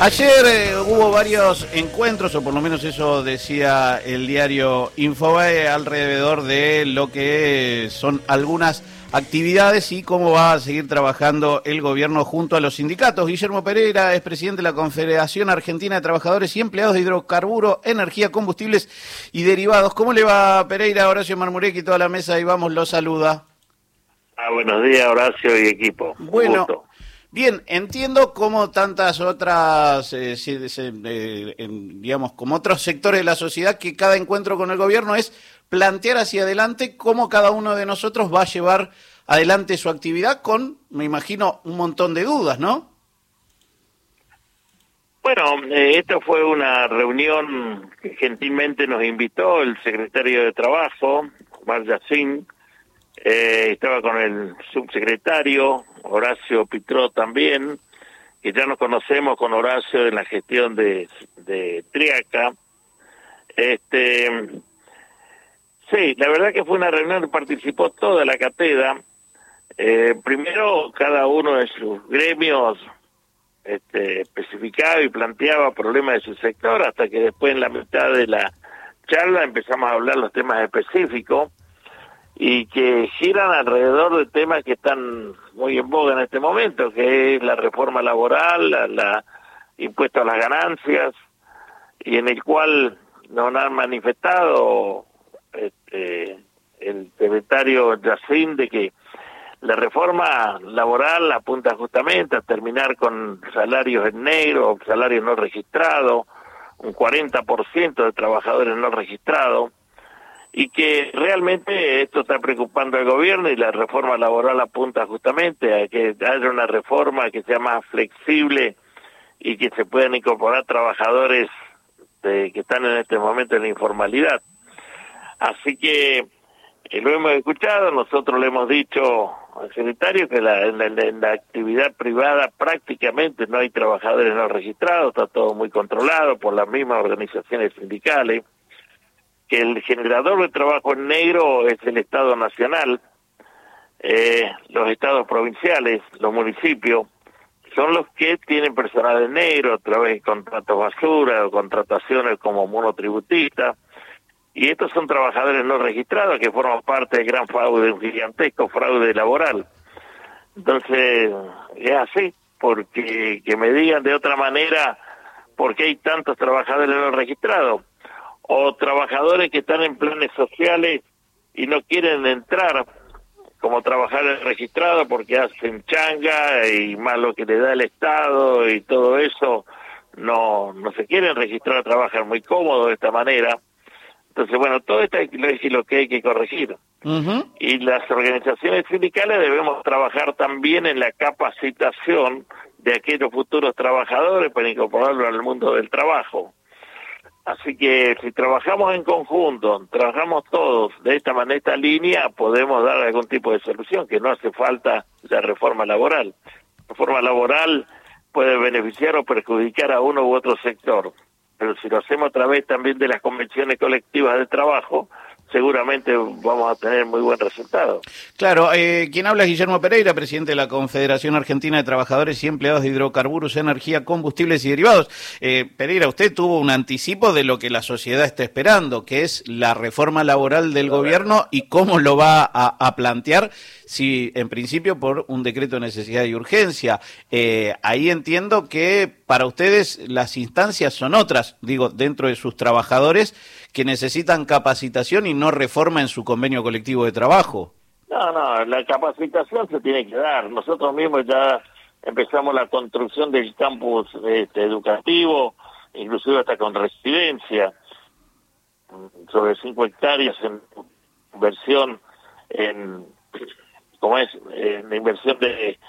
Ayer eh, hubo varios encuentros, o por lo menos eso decía el diario Infobae, alrededor de lo que son algunas actividades y cómo va a seguir trabajando el gobierno junto a los sindicatos. Guillermo Pereira es presidente de la Confederación Argentina de Trabajadores y Empleados de Hidrocarburo, Energía, Combustibles y Derivados. ¿Cómo le va Pereira, Horacio Marmurek y toda la mesa? Y vamos, lo saluda. Ah, buenos días, Horacio y equipo. Bueno. Bien, entiendo como tantas otras, eh, eh, digamos, como otros sectores de la sociedad, que cada encuentro con el gobierno es plantear hacia adelante cómo cada uno de nosotros va a llevar adelante su actividad con, me imagino, un montón de dudas, ¿no? Bueno, eh, esta fue una reunión que gentilmente nos invitó el secretario de Trabajo, Mar Yacín, eh, estaba con el subsecretario, Horacio Pitró también, que ya nos conocemos con Horacio en la gestión de, Triaca. Este, sí, la verdad que fue una reunión que participó toda la catedra. Eh, primero, cada uno de sus gremios este, especificaba y planteaba problemas de su sector, hasta que después en la mitad de la charla empezamos a hablar los temas específicos y que giran alrededor de temas que están muy en boga en este momento, que es la reforma laboral, la, la impuesto a las ganancias, y en el cual nos han manifestado este, el secretario Yacín de que la reforma laboral apunta justamente a terminar con salarios en negro, salarios no registrados, un 40% de trabajadores no registrados, y que realmente esto está preocupando al gobierno y la reforma laboral apunta justamente a que haya una reforma que sea más flexible y que se puedan incorporar trabajadores que están en este momento en la informalidad. Así que eh, lo hemos escuchado, nosotros le hemos dicho al secretario que la, en, la, actividad privada prácticamente no hay trabajadores no registrados, está todo muy controlado por las mismas organizaciones sindicales el generador de trabajo en negro es el Estado Nacional, eh, los estados provinciales, los municipios, son los que tienen personal en negro a través de contratos basura o contrataciones como monotributistas, y estos son trabajadores no registrados que forman parte del gran fraude, un gigantesco fraude laboral. Entonces, es así, porque que me digan de otra manera por qué hay tantos trabajadores no registrados o trabajadores que están en planes sociales y no quieren entrar como trabajadores registrados porque hacen changa y más lo que le da el Estado y todo eso, no, no se quieren registrar, trabajan muy cómodo de esta manera. Entonces, bueno, todo esto es lo que hay que corregir. Y las organizaciones sindicales debemos trabajar también en la capacitación de aquellos futuros trabajadores para incorporarlos al mundo del trabajo. Así que si trabajamos en conjunto, trabajamos todos de esta manera, esta línea, podemos dar algún tipo de solución, que no hace falta la reforma laboral. La reforma laboral puede beneficiar o perjudicar a uno u otro sector, pero si lo hacemos a través también de las convenciones colectivas de trabajo, seguramente vamos a tener muy buen resultado. Claro, eh, quien habla es Guillermo Pereira, presidente de la Confederación Argentina de Trabajadores y Empleados de Hidrocarburos, Energía, Combustibles y Derivados. Eh, Pereira, usted tuvo un anticipo de lo que la sociedad está esperando, que es la reforma laboral del gobierno y cómo lo va a, plantear, si en principio por un decreto de necesidad y urgencia. Eh, ahí entiendo que para ustedes las instancias son otras, digo, dentro de sus trabajadores que necesitan capacitación y no reforma en su convenio colectivo de trabajo. No, no, la capacitación se tiene que dar. Nosotros mismos ya empezamos la construcción del campus este, educativo, inclusive hasta con residencia, sobre cinco hectáreas en inversión en, como es, en inversión de,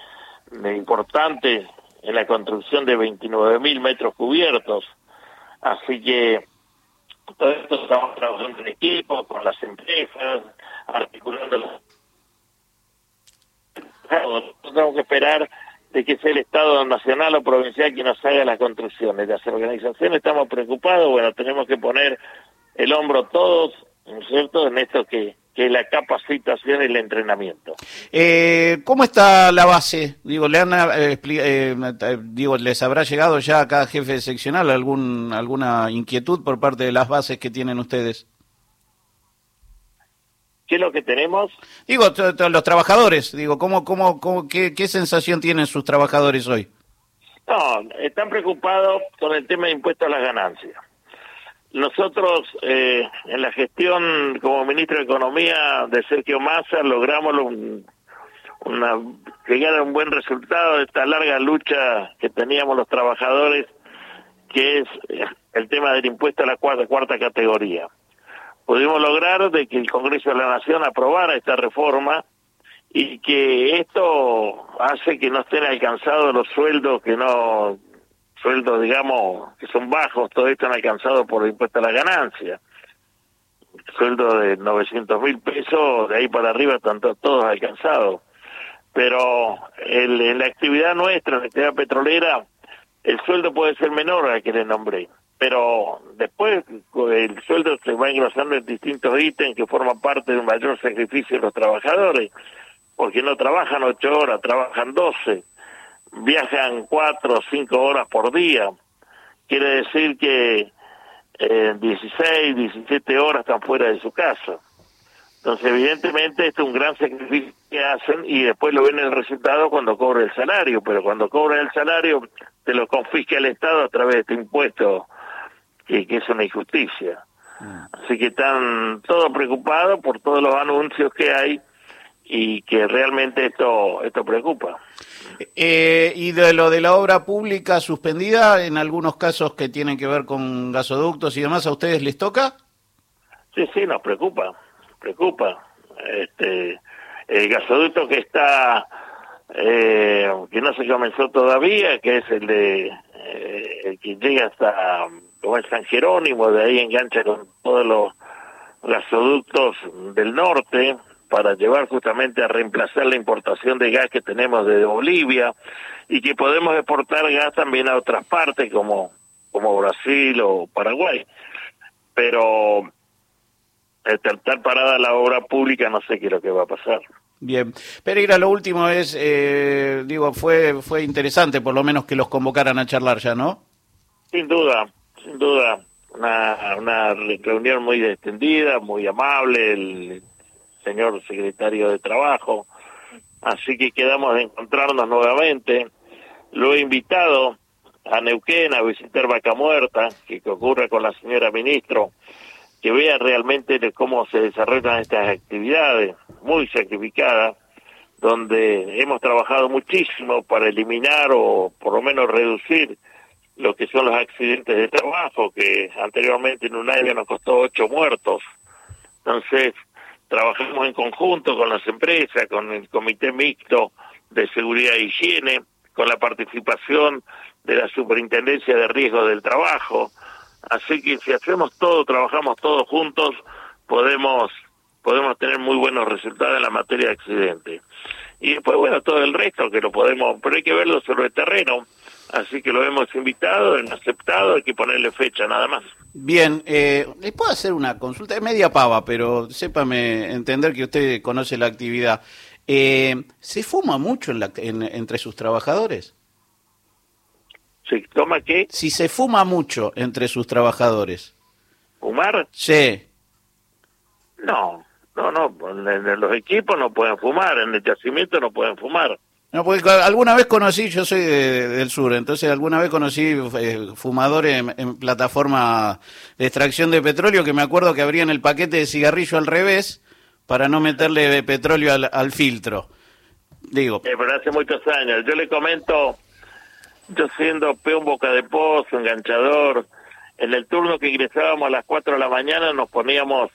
de importante en la construcción de 29 mil metros cubiertos. Así que todo esto estamos trabajando en equipo, con las empresas, articulando los... tenemos que esperar de que sea el Estado nacional o provincial quien nos haga las construcciones. Las organizaciones estamos preocupados, bueno, tenemos que poner el hombro todos, ¿no es cierto?, en esto que, que la capacitación y el entrenamiento. Eh, ¿Cómo está la base? Digo, le han, eh, eh, digo, les habrá llegado ya a cada jefe seccional algún alguna inquietud por parte de las bases que tienen ustedes. ¿Qué es lo que tenemos? Digo, los trabajadores, digo, ¿cómo, cómo, cómo qué, qué sensación tienen sus trabajadores hoy? No, están preocupados con el tema de impuestos a las ganancias. Nosotros, eh, en la gestión como ministro de Economía de Sergio Massa, logramos un, una, llegar a un buen resultado de esta larga lucha que teníamos los trabajadores, que es el tema del impuesto a la cuarta, cuarta categoría. Pudimos lograr de que el Congreso de la Nación aprobara esta reforma y que esto hace que no estén alcanzados los sueldos que no sueldos, digamos, que son bajos, todo esto han alcanzado por el impuesto a la ganancia. Sueldo de 900 mil pesos, de ahí para arriba están todos alcanzados. Pero el, en la actividad nuestra, en la actividad petrolera, el sueldo puede ser menor al que le nombré. Pero después el sueldo se va engrosando en distintos ítems que forman parte de un mayor sacrificio de los trabajadores, porque no trabajan ocho horas, trabajan doce viajan cuatro o cinco horas por día. Quiere decir que eh, 16, 17 horas están fuera de su casa. Entonces, evidentemente, esto es un gran sacrificio que hacen y después lo ven el resultado cuando cobra el salario, pero cuando cobra el salario te lo confisca el Estado a través de este impuesto, que, que es una injusticia. Mm. Así que están todos preocupados por todos los anuncios que hay y que realmente esto esto preocupa. Eh, y de lo de la obra pública suspendida, en algunos casos que tienen que ver con gasoductos y demás, ¿a ustedes les toca? Sí, sí, nos preocupa, preocupa. Este, el gasoducto que está, eh, que no se comenzó todavía, que es el de, eh, el que llega hasta, como es San Jerónimo, de ahí engancha con todos los gasoductos del norte, para llevar justamente a reemplazar la importación de gas que tenemos de Bolivia y que podemos exportar gas también a otras partes como, como Brasil o Paraguay. Pero este, estar parada la obra pública no sé qué es lo que va a pasar. Bien, Pereira, lo último es, eh, digo, fue fue interesante por lo menos que los convocaran a charlar ya, ¿no? Sin duda, sin duda, una, una reunión muy extendida, muy amable, el señor secretario de Trabajo. Así que quedamos de encontrarnos nuevamente. Lo he invitado a Neuquén a visitar Vaca Muerta, que ocurre con la señora ministro, que vea realmente cómo se desarrollan estas actividades, muy sacrificadas, donde hemos trabajado muchísimo para eliminar o por lo menos reducir lo que son los accidentes de trabajo, que anteriormente en un año nos costó ocho muertos. Entonces, trabajamos en conjunto con las empresas, con el Comité Mixto de Seguridad e Higiene, con la participación de la Superintendencia de Riesgo del Trabajo. Así que si hacemos todo, trabajamos todos juntos, podemos podemos tener muy buenos resultados en la materia de accidentes. Y después, bueno, todo el resto que lo podemos, pero hay que verlo sobre el terreno. Así que lo hemos invitado, han aceptado, hay que ponerle fecha nada más. Bien, eh, ¿les puedo hacer una consulta? Es media pava, pero sépame entender que usted conoce la actividad. Eh, ¿Se fuma mucho en entre sus trabajadores? ¿Se toma qué? Si se fuma mucho entre sus trabajadores. ¿Fumar? Sí. No, no, no. En los equipos no pueden fumar, en el yacimiento no pueden fumar. No, porque alguna vez conocí, yo soy del sur, entonces alguna vez conocí eh, fumadores en, plataforma de extracción de petróleo que me acuerdo que abrían el paquete de cigarrillo al revés para no meterle petróleo al, filtro. Digo. Eh, pero hace muchos años. Yo le comento, yo siendo peón boca de pozo, enganchador, en el turno que ingresábamos a las 4 de la mañana nos poníamos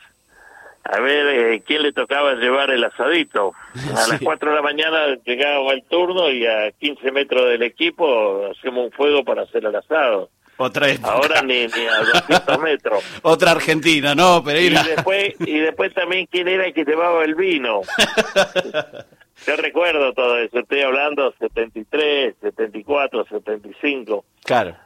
a ver eh, quién le tocaba llevar el asadito. A las 4 de la mañana llegaba el turno y a 15 metros del equipo hacemos un fuego para hacer el asado. Otra Ahora ni, ni a 200 metros. Otra Argentina, ¿no, Pereira? Y después, y después también quién era el que llevaba el vino. Yo recuerdo todo eso, estoy hablando 73, 74, 75. Claro.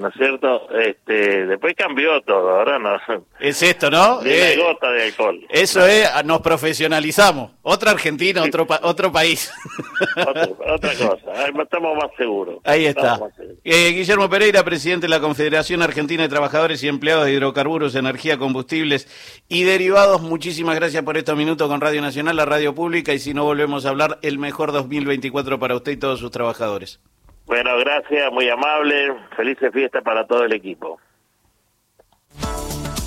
¿No es cierto? Este, después cambió todo, ahora no. Es esto, ¿no? Ni Eh, una gota de alcohol. Eso es, nos profesionalizamos. Otra Argentina, otro, pa- otro país. Otra, otra cosa, estamos más seguros. Ahí está. Seguros. Eh, Guillermo Pereira, presidente de la Confederación Argentina de Trabajadores y Empleados de Hidrocarburos, Energía, Combustibles y Derivados. Muchísimas gracias por estos minutos con Radio Nacional, la radio pública. Y si no volvemos a hablar, el mejor 2024 para usted y todos sus trabajadores. Bueno, gracias, muy amable. Felices fiestas para todo el equipo.